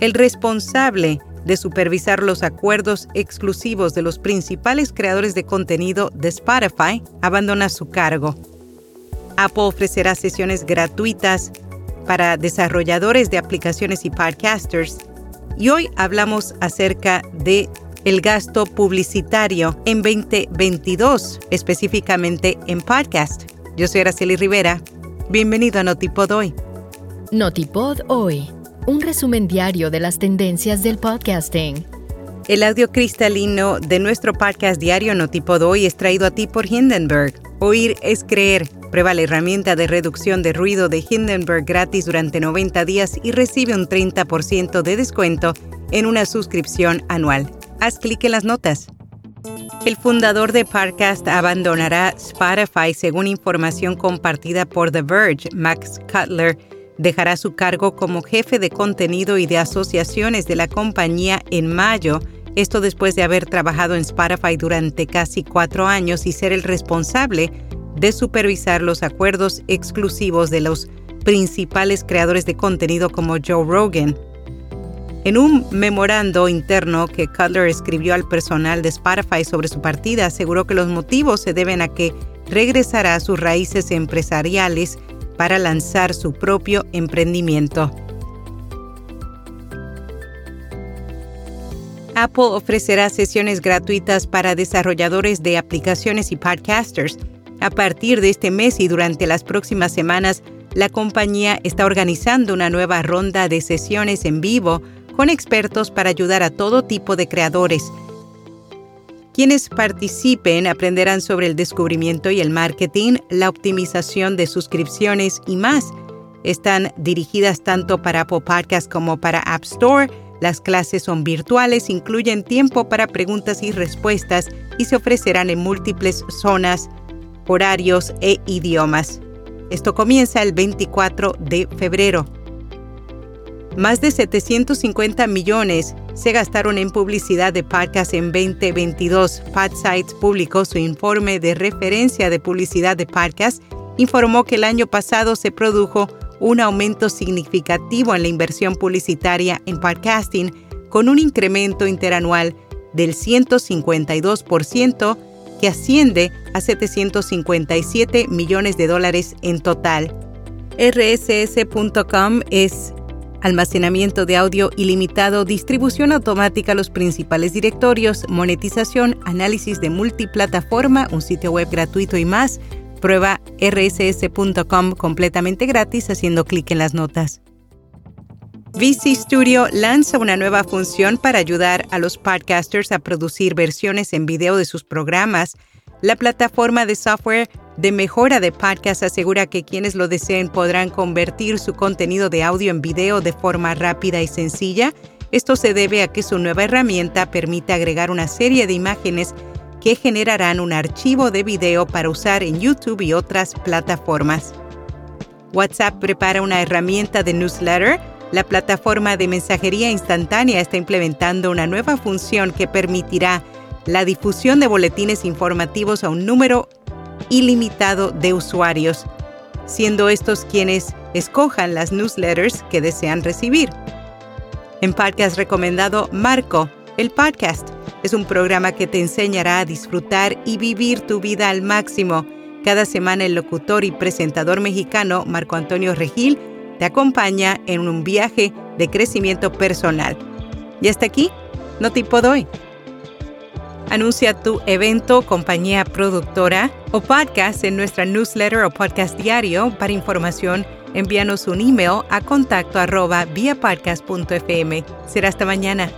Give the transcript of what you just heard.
El responsable de supervisar los acuerdos exclusivos de los principales creadores de contenido de Spotify abandona su cargo. Apple ofrecerá sesiones gratuitas para desarrolladores de aplicaciones y podcasters. Y hoy hablamos acerca de el gasto publicitario en 2022, específicamente en podcast. Yo soy Araceli Rivera. Bienvenido a Notipod Hoy. Notipod Hoy, un resumen diario de las tendencias del podcasting. El audio cristalino de nuestro podcast diario Notipod Hoy es traído a ti por Hindenburg. Oír es creer. Prueba la herramienta de reducción de ruido de Hindenburg gratis durante 90 días y recibe un 30% de descuento en una suscripción anual. Haz clic en las notas. El fundador de Parcast abandonará Spotify según información compartida por The Verge. Max Cutler dejará su cargo como jefe de contenido y de asociaciones de la compañía en mayo, esto después de haber trabajado en Spotify durante casi cuatro años y ser el responsable de supervisar los acuerdos exclusivos de los principales creadores de contenido como Joe Rogan. En un memorando interno que Cutler escribió al personal de Spotify sobre su partida, aseguró que los motivos se deben a que regresará a sus raíces empresariales para lanzar su propio emprendimiento. Apple ofrecerá sesiones gratuitas para desarrolladores de aplicaciones y podcasters. A partir de este mes y durante las próximas semanas, la compañía está organizando una nueva ronda de sesiones en vivo con expertos para ayudar a todo tipo de creadores. Quienes participen aprenderán sobre el descubrimiento y el marketing, la optimización de suscripciones y más. Están dirigidas tanto para Apple Podcast como para App Store. Las clases son virtuales, incluyen tiempo para preguntas y respuestas y se ofrecerán en múltiples zonas, horarios e idiomas. Esto comienza el 24 de febrero. Más de 750 millones se gastaron en publicidad de podcast en 2022. PodSites publicó su informe de referencia de publicidad de podcast. Informó que el año pasado se produjo un aumento significativo en la inversión publicitaria en podcasting con un incremento interanual del 152% que asciende a 757 millones de dólares en total. RSS.com es almacenamiento de audio ilimitado, distribución automática a los principales directorios, monetización, análisis de multiplataforma, un sitio web gratuito y más. Prueba rss.com completamente gratis haciendo clic en las notas. VC Studio lanza una nueva función para ayudar a los podcasters a producir versiones en video de sus programas. La plataforma de software de mejora de podcast asegura que quienes lo deseen podrán convertir su contenido de audio en video de forma rápida y sencilla. Esto se debe a que su nueva herramienta permite agregar una serie de imágenes que generarán un archivo de video para usar en YouTube y otras plataformas. WhatsApp prepara una herramienta de newsletter. La plataforma de mensajería instantánea está implementando una nueva función que permitirá la difusión de boletines informativos a un número ilimitado de usuarios, siendo estos quienes escojan las newsletters que desean recibir. En podcast recomendado Marco, el podcast es un programa que te enseñará a disfrutar y vivir tu vida al máximo. Cada semana el locutor y presentador mexicano Marco Antonio Regil te acompaña en un viaje de crecimiento personal. Y hasta aquí, no te doy. Anuncia tu evento, compañía productora o podcast en nuestra newsletter o podcast diario. Para información, envíanos un email a contacto arroba Será hasta mañana.